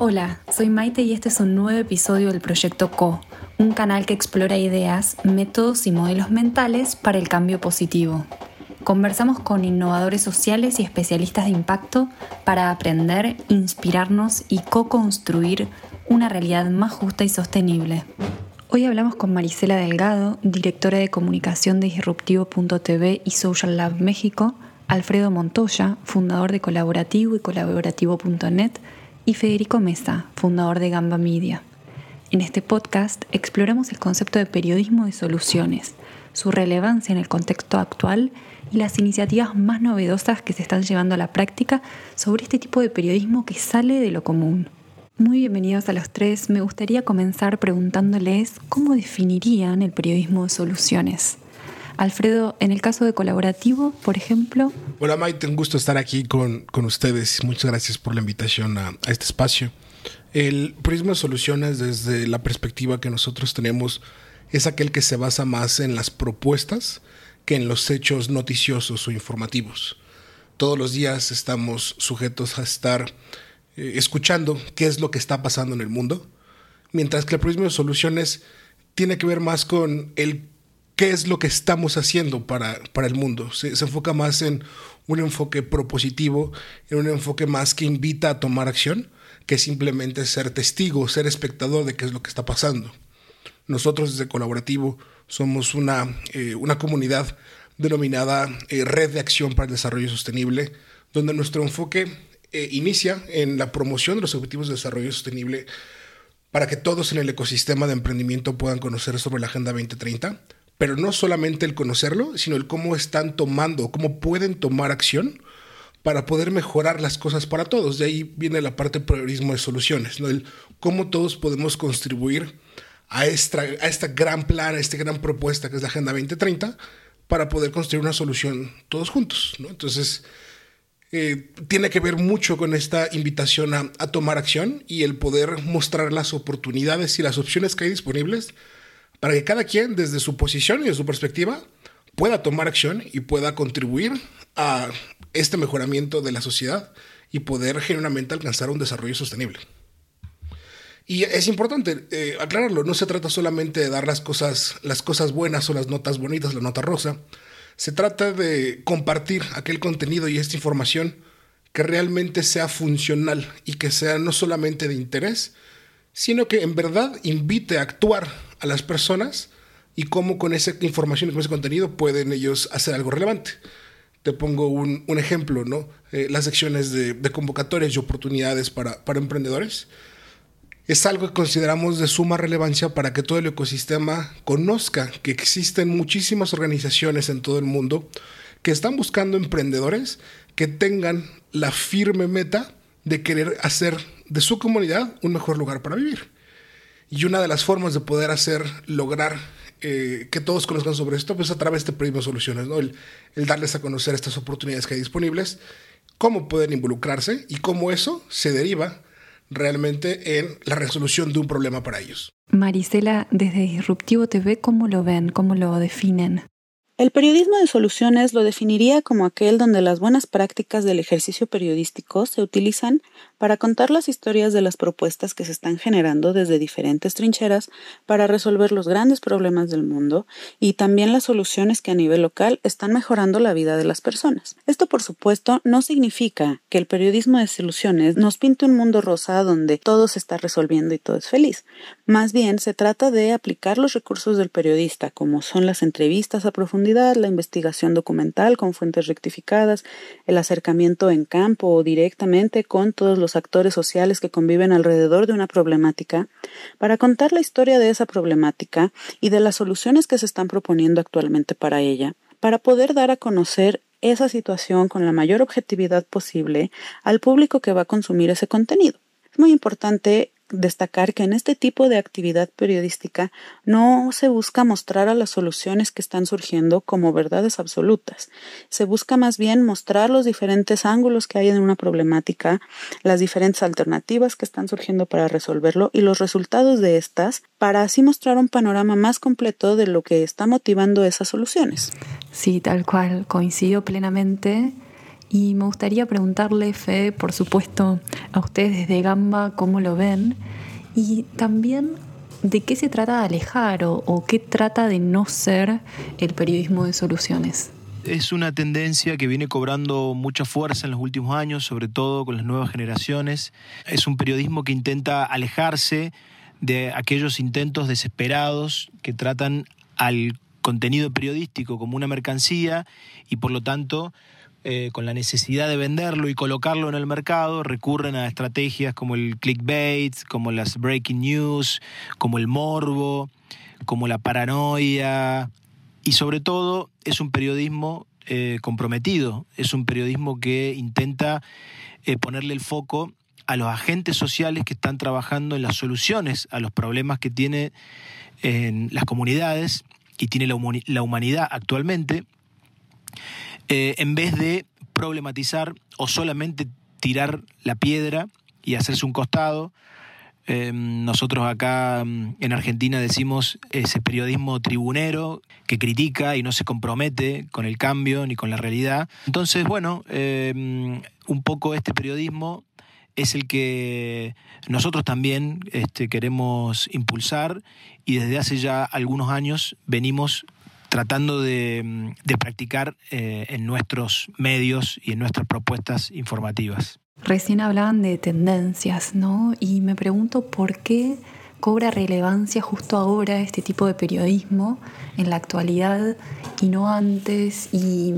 Hola, soy Maite y este es un nuevo episodio del Proyecto Co, un canal que explora ideas, métodos y modelos mentales para el cambio positivo. Conversamos con innovadores sociales y especialistas de impacto para aprender, inspirarnos y co-construir una realidad más justa y sostenible. Hoy hablamos con Marisela Delgado, directora de comunicación de Disruptivo.tv y Social Lab México, Alfredo Montoya, fundador de Colaborativo y Colaborativo.net, y Federico Mesa, fundador de Gamba Media. En este podcast exploramos el concepto de periodismo de soluciones, su relevancia en el contexto actual y las iniciativas más novedosas que se están llevando a la práctica sobre este tipo de periodismo que sale de lo común. Muy bienvenidos a los tres. Me gustaría comenzar preguntándoles cómo definirían el periodismo de soluciones. Alfredo, en el caso de colaborativo, por ejemplo. Hola Maite, un gusto estar aquí con, con ustedes. Muchas gracias por la invitación a, este espacio. El prisma soluciones desde la perspectiva que nosotros tenemos es aquel que se basa más en las propuestas que en los hechos noticiosos o informativos. Todos los días estamos sujetos a estar eh, escuchando qué es lo que está pasando en el mundo, mientras que el prisma de soluciones tiene que ver más con el qué es lo que estamos haciendo para, para el mundo. Se, se, enfoca más en un enfoque propositivo, en un enfoque más que invita a tomar acción, que simplemente ser testigo, ser espectador de qué es lo que está pasando. Nosotros desde Colaborativo somos una, eh, una comunidad denominada eh, Red de Acción para el Desarrollo Sostenible, donde nuestro enfoque eh, inicia en la promoción de los objetivos de desarrollo sostenible para que todos en el ecosistema de emprendimiento puedan conocer sobre la Agenda 2030 pero no solamente el conocerlo, sino el cómo están tomando, cómo pueden tomar acción para poder mejorar las cosas para todos. De ahí viene la parte priorismo de soluciones, ¿no? el cómo todos podemos contribuir a esta, gran plan, a esta gran propuesta que es la Agenda 2030, para poder construir una solución todos juntos. ¿no? Entonces, eh, tiene que ver mucho con esta invitación a tomar acción y el poder mostrar las oportunidades y las opciones que hay disponibles para que cada quien desde su posición y de su perspectiva pueda tomar acción y pueda contribuir a este mejoramiento de la sociedad y poder genuinamente alcanzar un desarrollo sostenible. Y es importante eh, aclararlo, no se trata solamente de dar las cosas, las cosas buenas o las notas bonitas, la nota rosa, se trata de compartir aquel contenido y esta información que realmente sea funcional y que sea no solamente de interés, sino que en verdad invite a actuar a las personas y cómo con esa información y con ese contenido pueden ellos hacer algo relevante. Te pongo un, ejemplo, ¿no? Eh, las secciones de, convocatorias y oportunidades para emprendedores es algo que consideramos de suma relevancia para que todo el ecosistema conozca que existen muchísimas organizaciones en todo el mundo que están buscando emprendedores que tengan la firme meta de querer hacer de su comunidad un mejor lugar para vivir. Y una de las formas de poder hacer, lograr eh, que todos conozcan sobre esto, pues a través de Soluciones, ¿no? El, el, darles a conocer estas oportunidades que hay disponibles, cómo pueden involucrarse y cómo eso se deriva realmente en la resolución de un problema para ellos. Marisela, desde Disruptivo TV, ¿cómo lo ven? ¿Cómo lo definen? El periodismo de soluciones lo definiría como aquel donde las buenas prácticas del ejercicio periodístico se utilizan para contar las historias de las propuestas que se están generando desde diferentes trincheras para resolver los grandes problemas del mundo y también las soluciones que a nivel local están mejorando la vida de las personas. Esto, por supuesto, no significa que el periodismo de soluciones nos pinte un mundo rosa donde todo se está resolviendo y todo es feliz. Más bien, se trata de aplicar los recursos del periodista, como son las entrevistas a profundidad, la investigación documental con fuentes rectificadas, el acercamiento en campo o directamente con todos los actores sociales que conviven alrededor de una problemática para contar la historia de esa problemática y de las soluciones que se están proponiendo actualmente para ella, para poder dar a conocer esa situación con la mayor objetividad posible al público que va a consumir ese contenido. Es muy importante destacar que en este tipo de actividad periodística no se busca mostrar a las soluciones que están surgiendo como verdades absolutas. Se busca más bien mostrar los diferentes ángulos que hay en una problemática, las diferentes alternativas que están surgiendo para resolverlo y los resultados de estas para así mostrar un panorama más completo de lo que está motivando esas soluciones. Sí, tal cual, coincido plenamente Y me gustaría preguntarle, Fe, por supuesto, a ustedes desde Gamba, cómo lo ven. Y también de qué se trata de alejar o, o qué trata de no ser el periodismo de soluciones es una tendencia que viene cobrando mucha fuerza en los últimos años, sobre todo con las nuevas generaciones. Es un periodismo que intenta alejarse de aquellos intentos desesperados que tratan al contenido periodístico como una mercancía y por lo tanto eh, con la necesidad de venderlo y colocarlo en el mercado, recurren a estrategias como el clickbait, como las breaking news, como el morbo, como la paranoia. Y sobre todo es un periodismo eh, comprometido, es un periodismo que intenta eh, ponerle el foco a los agentes sociales que están trabajando en las soluciones a los problemas que tiene en las comunidades y tiene la humanidad actualmente eh, en vez de problematizar o solamente tirar la piedra y hacerse un costado. Eh, nosotros acá mm, en Argentina decimos ese periodismo tribunero que critica y no se compromete con el cambio ni con la realidad. Entonces, bueno, eh, mm, un poco este periodismo es el que nosotros también este, queremos impulsar y desde hace ya algunos años venimos tratando de, practicar eh, en nuestros medios y en nuestras propuestas informativas. Recién hablaban de tendencias, ¿no? Y me pregunto por qué cobra relevancia justo ahora este tipo de periodismo en la actualidad y no antes y,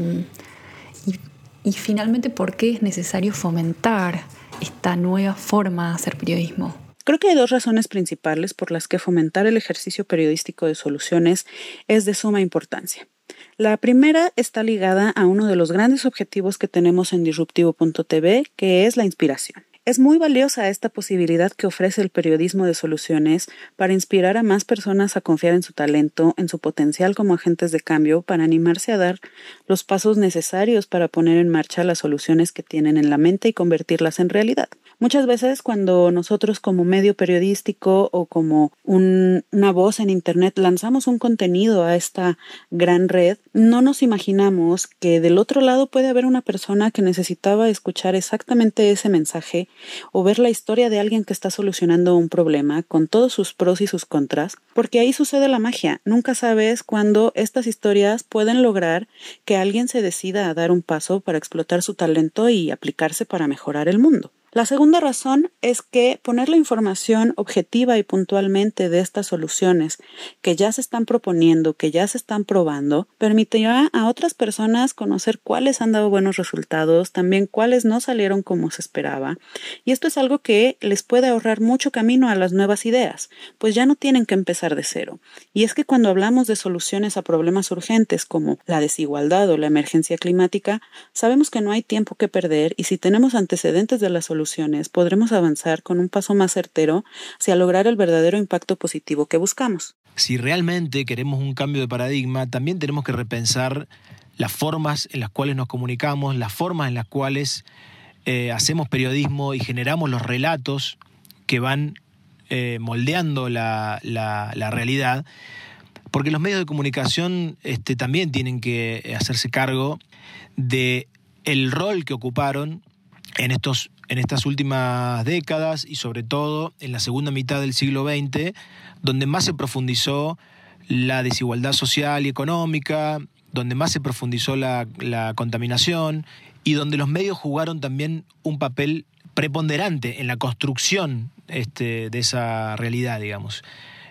y finalmente por qué es necesario fomentar esta nueva forma de hacer periodismo. Creo que hay dos razones principales por las que fomentar el ejercicio periodístico de soluciones es de suma importancia. La primera está ligada a uno de los grandes objetivos que tenemos en disruptivo.tv, que es la inspiración. Es muy valiosa esta posibilidad que ofrece el periodismo de soluciones para inspirar a más personas a confiar en su talento, en su potencial como agentes de cambio, para animarse a dar los pasos necesarios para poner en marcha las soluciones que tienen en la mente y convertirlas en realidad. Muchas veces cuando nosotros como medio periodístico o como una voz en Internet lanzamos un contenido a esta gran red, no nos imaginamos que del otro lado puede haber una persona que necesitaba escuchar exactamente ese mensaje o ver la historia de alguien que está solucionando un problema con todos sus pros y sus contras, porque ahí sucede la magia. Nunca sabes cuándo estas historias pueden lograr que alguien se decida a dar un paso para explotar su talento y aplicarse para mejorar el mundo. La segunda razón es que poner la información objetiva y puntualmente de estas soluciones que ya se están proponiendo, que ya se están probando, permitirá a otras personas conocer cuáles han dado buenos resultados, también cuáles no salieron como se esperaba. Y esto es algo que les puede ahorrar mucho camino a las nuevas ideas, pues ya no tienen que empezar de cero. Y es que cuando hablamos de soluciones a problemas urgentes como la desigualdad o la emergencia climática, sabemos que no hay tiempo que perder y si tenemos antecedentes de la solución, podremos avanzar con un paso más certero hacia lograr el verdadero impacto positivo que buscamos. Si realmente queremos un cambio de paradigma, también tenemos que repensar las formas en las cuales nos comunicamos, las formas en las cuales eh, hacemos periodismo y generamos los relatos que van eh, moldeando la, realidad, porque los medios de comunicación este, también tienen que hacerse cargo de el rol que ocuparon en, estos, en estas últimas décadas y sobre todo en la segunda mitad del siglo XX, donde más se profundizó la desigualdad social y económica, donde más se profundizó la, contaminación y donde los medios jugaron también un papel preponderante en la construcción este, de esa realidad, digamos.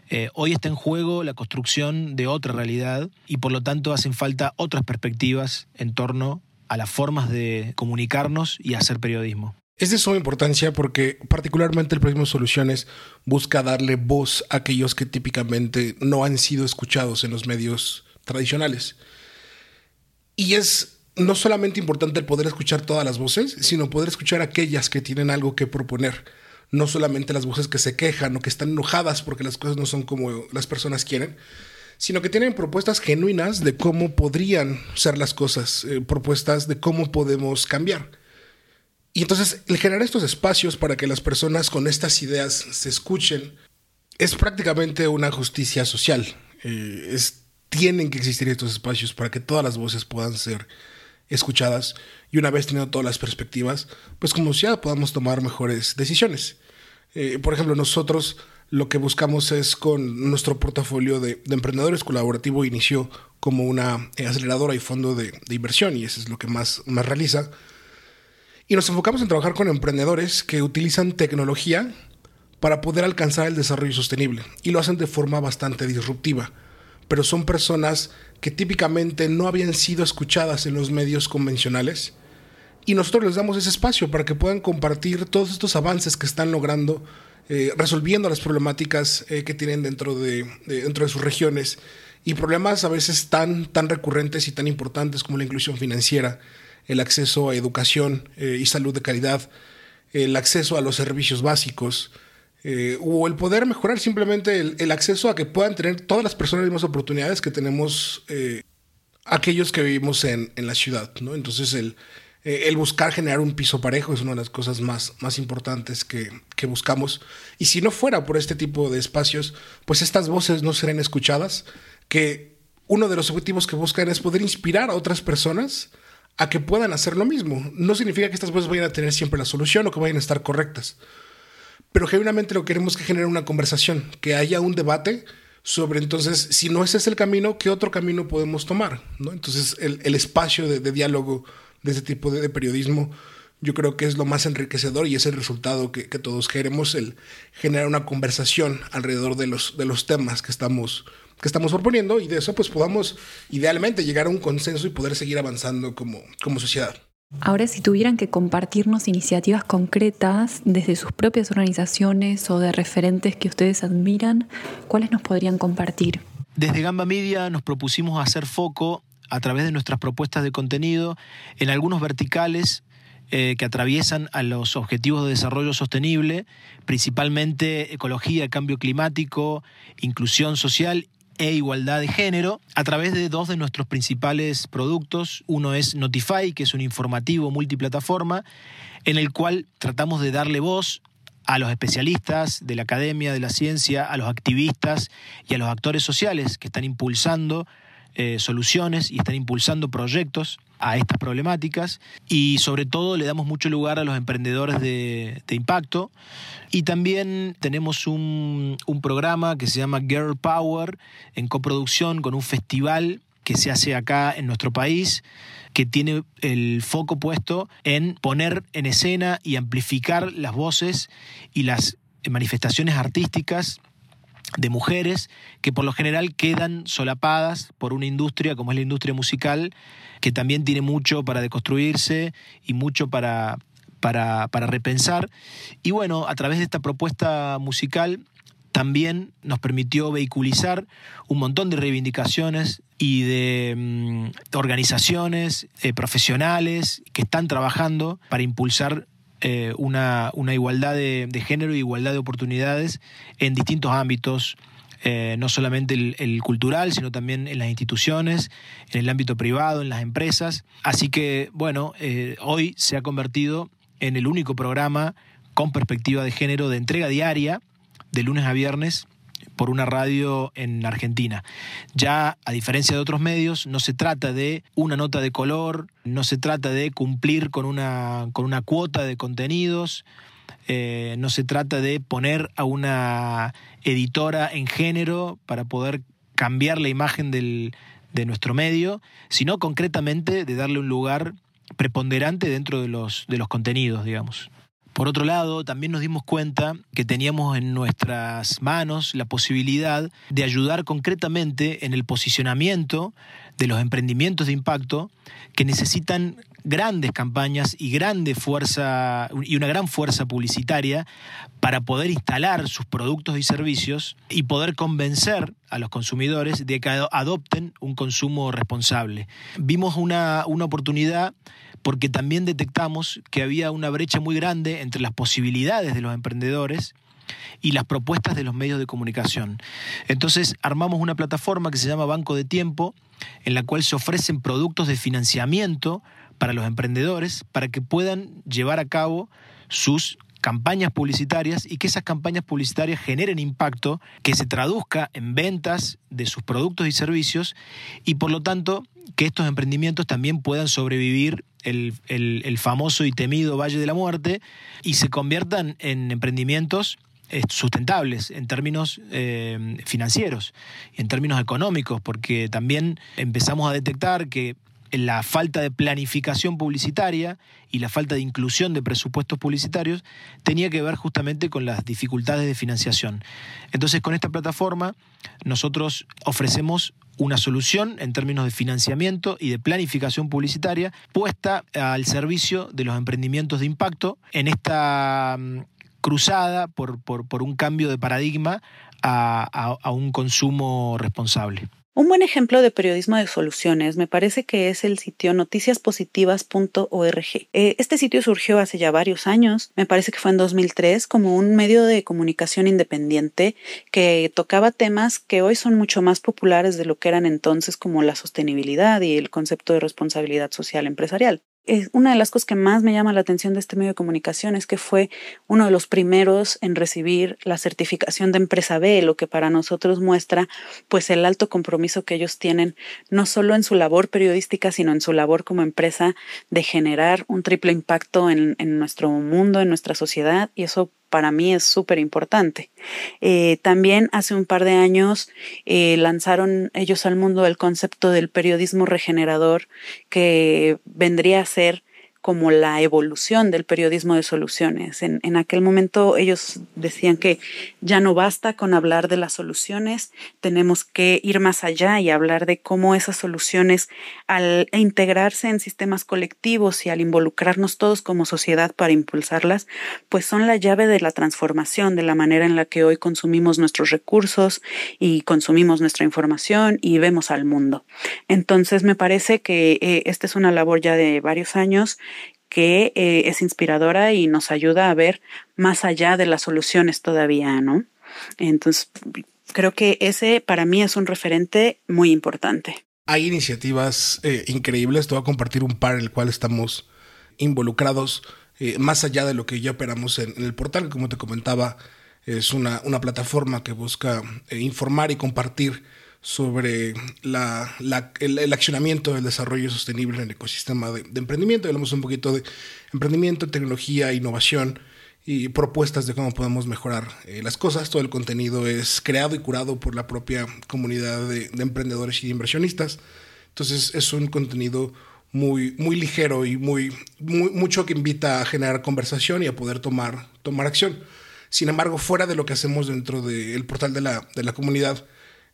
Eh, hoy está en juego la construcción de otra realidad y por lo tanto hacen falta otras perspectivas en torno a las formas de comunicarnos y hacer periodismo. Es de suma importancia porque particularmente el Periodismo Soluciones busca darle voz a aquellos que típicamente no han sido escuchados en los medios tradicionales. Y es no solamente importante el poder escuchar todas las voces, sino poder escuchar aquellas que tienen algo que proponer. No solamente las voces que se quejan o que están enojadas porque las cosas no son como las personas quieren, sino que tienen propuestas genuinas de cómo podrían ser las cosas, eh, propuestas de cómo podemos cambiar. Y entonces el generar estos espacios para que las personas con estas ideas se escuchen es prácticamente una justicia social. Eh, es, tienen que existir estos espacios para que todas las voces puedan ser escuchadas y una vez teniendo todas las perspectivas, pues como sociedad podamos tomar mejores decisiones. Eh, por ejemplo, nosotros lo que buscamos es con nuestro portafolio de, emprendedores colaborativo inició como una eh, aceleradora y fondo de, inversión y eso es lo que más, más realiza. Y nos enfocamos en trabajar con emprendedores que utilizan tecnología para poder alcanzar el desarrollo sostenible y lo hacen de forma bastante disruptiva. Pero son personas que típicamente no habían sido escuchadas en los medios convencionales y nosotros les damos ese espacio para que puedan compartir todos estos avances que están logrando eh, resolviendo las problemáticas eh, que tienen dentro de, dentro de sus regiones y problemas a veces tan, tan recurrentes y tan importantes como la inclusión financiera, el acceso a educación eh, y salud de calidad, el acceso a los servicios básicos, o el poder mejorar simplemente el, acceso a que puedan tener todas las personas las mismas oportunidades que tenemos aquellos que vivimos en, en la ciudad. ¿no? Entonces el, eh, el buscar generar un piso parejo es una de las cosas más, más importantes que, que, buscamos. Y si no fuera por este tipo de espacios, pues estas voces no serían escuchadas, que uno de los objetivos que buscan es poder inspirar a otras personas a que puedan hacer lo mismo. No significa que estas voces vayan a tener siempre la solución o que vayan a estar correctas, pero genuinamente lo que queremos que genere una conversación, que haya un debate sobre entonces, si no ese es el camino, ¿qué otro camino podemos tomar? ¿no? Entonces, el, el espacio de diálogo de ese tipo de, periodismo, yo creo que es lo más enriquecedor y es el resultado que, todos queremos, el generar una conversación alrededor de los, de los temas que estamos, que estamos proponiendo y de eso pues podamos idealmente llegar a un consenso y poder seguir avanzando como, como sociedad. Ahora, si tuvieran que compartirnos iniciativas concretas desde sus propias organizaciones o de referentes que ustedes admiran, ¿cuáles nos podrían compartir? Desde Gamba Media nos propusimos hacer foco a través de nuestras propuestas de contenido en algunos verticales eh, que atraviesan a los objetivos de desarrollo sostenible, principalmente ecología, cambio climático, inclusión social e igualdad de género, a través de dos de nuestros principales productos. Uno es Notify, que es un informativo multiplataforma, en el cual tratamos de darle voz a los especialistas de la academia, de la ciencia, a los activistas y a los actores sociales que están impulsando eh, soluciones y están impulsando proyectos a estas problemáticas. Y sobre todo le damos mucho lugar a los emprendedores de, impacto. Y también tenemos un, un, programa que se llama Girl Power en coproducción con un festival que se hace acá en nuestro país que tiene el foco puesto en poner en escena y amplificar las voces y las manifestaciones artísticas de mujeres que por lo general quedan solapadas por una industria como es la industria musical, que también tiene mucho para deconstruirse y mucho para, para, repensar. Y bueno, a través de esta propuesta musical también nos permitió vehiculizar un montón de reivindicaciones y de mm, organizaciones eh, profesionales que están trabajando para impulsar eh, una, igualdad de, género y igualdad de oportunidades en distintos ámbitos, eh, no solamente el, cultural, sino también en las instituciones, en el ámbito privado, en las empresas. Así que, bueno, eh, hoy se ha convertido en el único programa con perspectiva de género de entrega diaria, de lunes a viernes, por una radio en Argentina. Ya, a diferencia de otros medios, no se trata de una nota de color, no se trata de cumplir con una, con una cuota de contenidos, eh, no se trata de poner a una editora en género para poder cambiar la imagen de nuestro medio, sino concretamente de darle un lugar preponderante dentro de los, de los contenidos, digamos. Por otro lado, también nos dimos cuenta que teníamos en nuestras manos la posibilidad de ayudar concretamente en el posicionamiento de los emprendimientos de impacto que necesitan grandes campañas y grande fuerza y una gran fuerza publicitaria para poder instalar sus productos y servicios y poder convencer a los consumidores de que adopten un consumo responsable. Vimos una, una oportunidad porque también detectamos que había una brecha muy grande entre las posibilidades de los emprendedores y las propuestas de los medios de comunicación. Entonces armamos una plataforma que se llama Banco de Tiempo, en la cual se ofrecen productos de financiamiento para los emprendedores para que puedan llevar a cabo sus campañas publicitarias y que esas campañas publicitarias generen impacto, que se traduzca en ventas de sus productos y servicios y por lo tanto que estos emprendimientos también puedan sobrevivir el, famoso y temido Valle de la Muerte y se conviertan en emprendimientos eh, sustentables en términos eh, financieros y en términos económicos, porque también empezamos a detectar que la falta de planificación publicitaria y la falta de inclusión de presupuestos publicitarios tenía que ver justamente con las dificultades de financiación. Entonces, con esta plataforma, nosotros ofrecemos una solución en términos de financiamiento y de planificación publicitaria puesta al servicio de los emprendimientos de impacto en esta mm, cruzada por, un cambio de paradigma a un consumo responsable. Un buen ejemplo de periodismo de soluciones me parece que es el sitio noticiaspositivas.org. Eh, este sitio surgió hace ya varios años, me parece que fue en 2003, como un medio de comunicación independiente que tocaba temas que hoy son mucho más populares de lo que eran entonces como la sostenibilidad y el concepto de responsabilidad social empresarial una de las cosas que más me llama la atención de este medio de comunicación es que fue uno de los primeros en recibir la certificación de empresa B, lo que para nosotros muestra pues el alto compromiso que ellos tienen no solo en su labor periodística, sino en su labor como empresa de generar un triple impacto en, en nuestro mundo, en nuestra sociedad y eso para mí es súper importante. Eh, también hace un par de años eh, lanzaron ellos al mundo el concepto del periodismo regenerador que vendría a ser como la evolución del periodismo de soluciones. En, en, aquel momento ellos decían que ya no basta con hablar de las soluciones, tenemos que ir más allá y hablar de cómo esas soluciones al integrarse en sistemas colectivos y al involucrarnos todos como sociedad para impulsarlas, pues son la llave de la transformación de la manera en la que hoy consumimos nuestros recursos y consumimos nuestra información y vemos al mundo. Entonces me parece que eh, esta es una labor ya de varios años que eh, es inspiradora y nos ayuda a ver más allá de las soluciones todavía, ¿no? Entonces, creo que ese para mí es un referente muy importante. Hay iniciativas eh, increíbles, te voy a compartir un par en el cual estamos involucrados, eh, más allá de lo que ya operamos en, el portal, como te comentaba, es una, una plataforma que busca informar y compartir sobre la, el, accionamiento del desarrollo sostenible en el ecosistema de, emprendimiento. Hablamos un poquito de emprendimiento, tecnología, innovación y propuestas de cómo podemos mejorar eh, las cosas. Todo el contenido es creado y curado por la propia comunidad de, emprendedores y inversionistas. Entonces es un contenido muy, muy ligero y muy, mucho que invita a generar conversación y a poder tomar, tomar acción. Sin embargo, fuera de lo que hacemos dentro del portal de la, de la comunidad,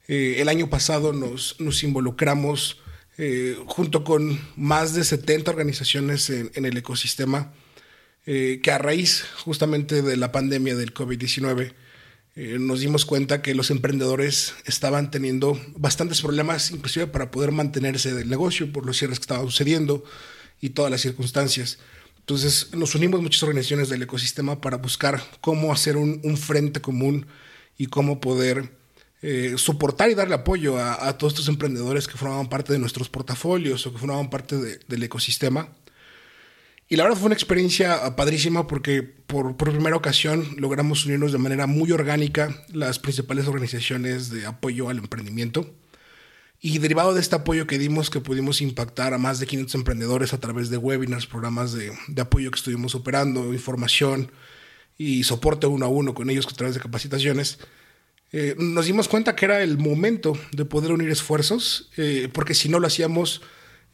eh, el año pasado nos, nos involucramos eh, junto con más de 70 organizaciones en, el ecosistema eh, que a raíz justamente de la pandemia del COVID-19 nos dimos cuenta que los emprendedores estaban teniendo bastantes problemas, inclusive para poder mantenerse del negocio por los cierres que estaban sucediendo y todas las circunstancias. Entonces nos unimos muchas organizaciones del ecosistema para buscar cómo hacer un, un frente común y cómo poder eh, soportar y darle apoyo a, todos estos emprendedores que formaban parte de nuestros portafolios o que formaban parte del ecosistema. Y la verdad fue una experiencia padrísima porque por, por, primera ocasión logramos unirnos de manera muy orgánica las principales organizaciones de apoyo al emprendimiento. Y derivado de este apoyo que dimos, que pudimos impactar a más de 500 emprendedores a través de webinars, programas de, de apoyo que estuvimos operando, información y soporte uno a uno con ellos a través de capacitaciones, eh, nos dimos cuenta que era el momento de poder unir esfuerzos, eh, porque si no lo hacíamos,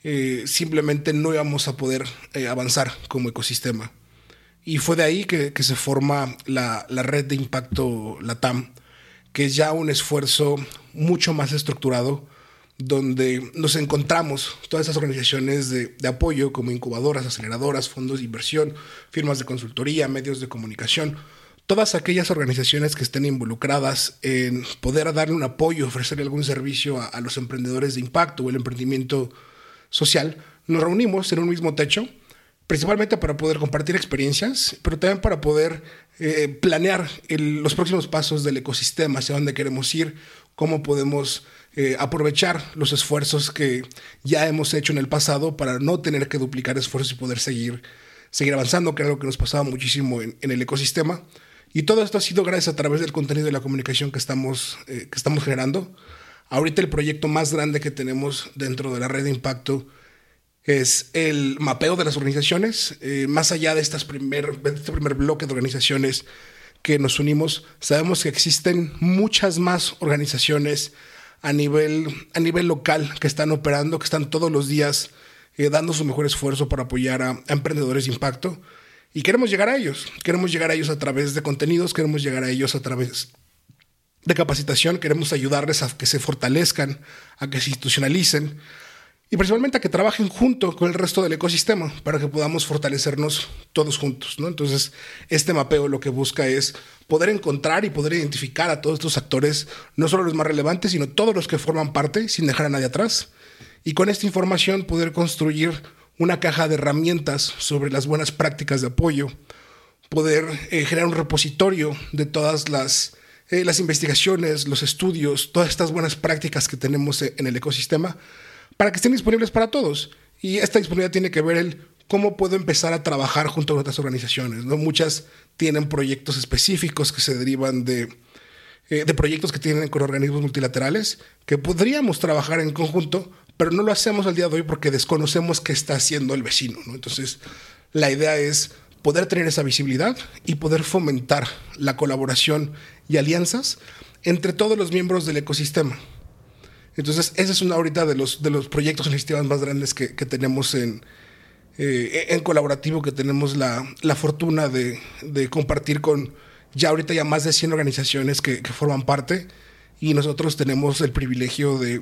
eh, simplemente no íbamos a poder avanzar como ecosistema. Y fue de ahí que, se forma la, red de impacto LATAM, que es ya un esfuerzo mucho más estructurado, donde nos encontramos todas esas organizaciones de, de, apoyo como incubadoras, aceleradoras, fondos de inversión, firmas de consultoría, medios de comunicación, todas aquellas organizaciones que estén involucradas en poder darle un apoyo, ofrecerle algún servicio a, los emprendedores de impacto o el emprendimiento social, nos reunimos en un mismo techo, principalmente para poder compartir experiencias, pero también para poder eh, planear los próximos pasos del ecosistema, hacia dónde queremos ir, cómo podemos eh, aprovechar los esfuerzos que ya hemos hecho en el pasado para no tener que duplicar esfuerzos y poder seguir seguir avanzando, que era algo que nos pasaba muchísimo en, el ecosistema. Y todo esto ha sido gracias a través del contenido de la comunicación que estamos, eh, que estamos generando. Ahorita el proyecto más grande que tenemos dentro de la red de impacto es el mapeo de las organizaciones. Eh, más allá de, estas primer, de este primer bloque de organizaciones que nos unimos, sabemos que existen muchas más organizaciones a nivel, a nivel local que están operando, que están todos los días eh, dando su mejor esfuerzo para apoyar a, emprendedores de impacto. Y queremos llegar a ellos. Queremos llegar a ellos a través de contenidos, queremos llegar a ellos a través de capacitación, queremos ayudarles a que se fortalezcan, a que se institucionalicen y principalmente a que trabajen junto con el resto del ecosistema para que podamos fortalecernos todos juntos. ¿no? Entonces, este mapeo lo que busca es poder encontrar y poder identificar a todos estos actores, no solo los más relevantes, sino todos los que forman parte, sin dejar a nadie atrás. Y con esta información poder construir una caja de herramientas sobre las buenas prácticas de apoyo, poder eh, generar un repositorio de todas las, eh, las investigaciones, los estudios, todas estas buenas prácticas que tenemos en el ecosistema para que estén disponibles para todos. Y esta disponibilidad tiene que ver el cómo puedo empezar a trabajar junto con otras organizaciones. ¿no? Muchas tienen proyectos específicos que se derivan de, eh, de proyectos que tienen con organismos multilaterales, que podríamos trabajar en conjunto, pero no lo hacemos al día de hoy porque desconocemos qué está haciendo el vecino. ¿no? Entonces, la idea es poder tener esa visibilidad y poder fomentar la colaboración y alianzas entre todos los miembros del ecosistema. Entonces, ese es uno ahorita de los, de los proyectos iniciativas más grandes que, tenemos en, eh, en colaborativo, que tenemos la, fortuna de, compartir con ya ahorita ya más de 100 organizaciones que, forman parte y nosotros tenemos el privilegio de,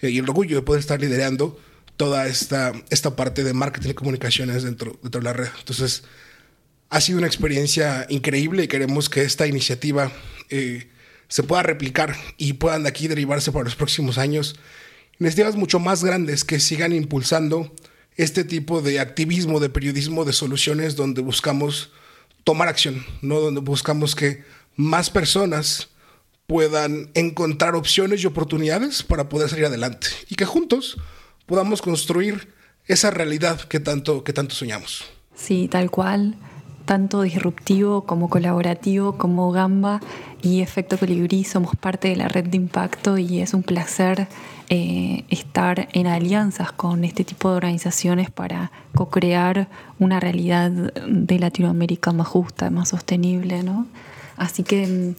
y el orgullo de poder estar liderando toda esta, esta parte de marketing y comunicaciones dentro, dentro de la red. Entonces, ha sido una experiencia increíble y queremos que esta iniciativa... Eh, se pueda replicar y puedan de aquí derivarse para los próximos años. Iniciativas mucho más grandes que sigan impulsando este tipo de activismo, de periodismo, de soluciones donde buscamos tomar acción, ¿no? donde buscamos que más personas puedan encontrar opciones y oportunidades para poder salir adelante y que juntos podamos construir esa realidad que tanto, que tanto soñamos. Sí, tal cual tanto disruptivo como colaborativo como Gamba y Efecto Colibrí somos parte de la red de impacto y es un placer eh, estar en alianzas con este tipo de organizaciones para co-crear una realidad de Latinoamérica más justa, más sostenible. ¿no? Así que mm,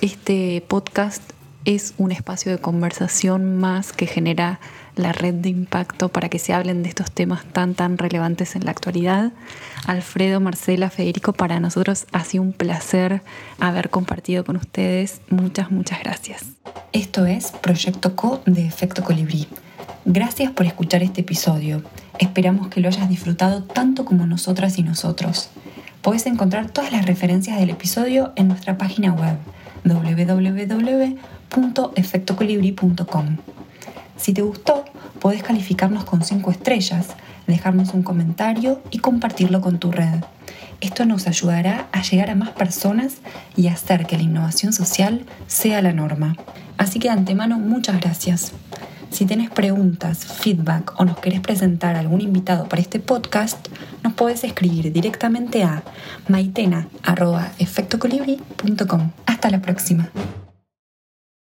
este podcast es un espacio de conversación más que genera la red de impacto para que se hablen de estos temas tan tan relevantes en la actualidad. Alfredo, Marcela, Federico, para nosotros ha sido un placer haber compartido con ustedes. Muchas, muchas gracias. Esto es Proyecto Co de Efecto Colibrí. Gracias por escuchar este episodio. Esperamos que lo hayas disfrutado tanto como nosotras y nosotros. Puedes encontrar todas las referencias del episodio en nuestra página web www.efectocolibri.com. Si te gustó, puedes calificarnos con 5 estrellas, dejarnos un comentario y compartirlo con tu red. Esto nos ayudará a llegar a más personas y hacer que la innovación social sea la norma. Así que de antemano, muchas gracias. Si tienes preguntas, feedback o nos querés presentar algún invitado para este podcast, nos podés escribir directamente a maitena.efectocolibri.com. Hasta la próxima.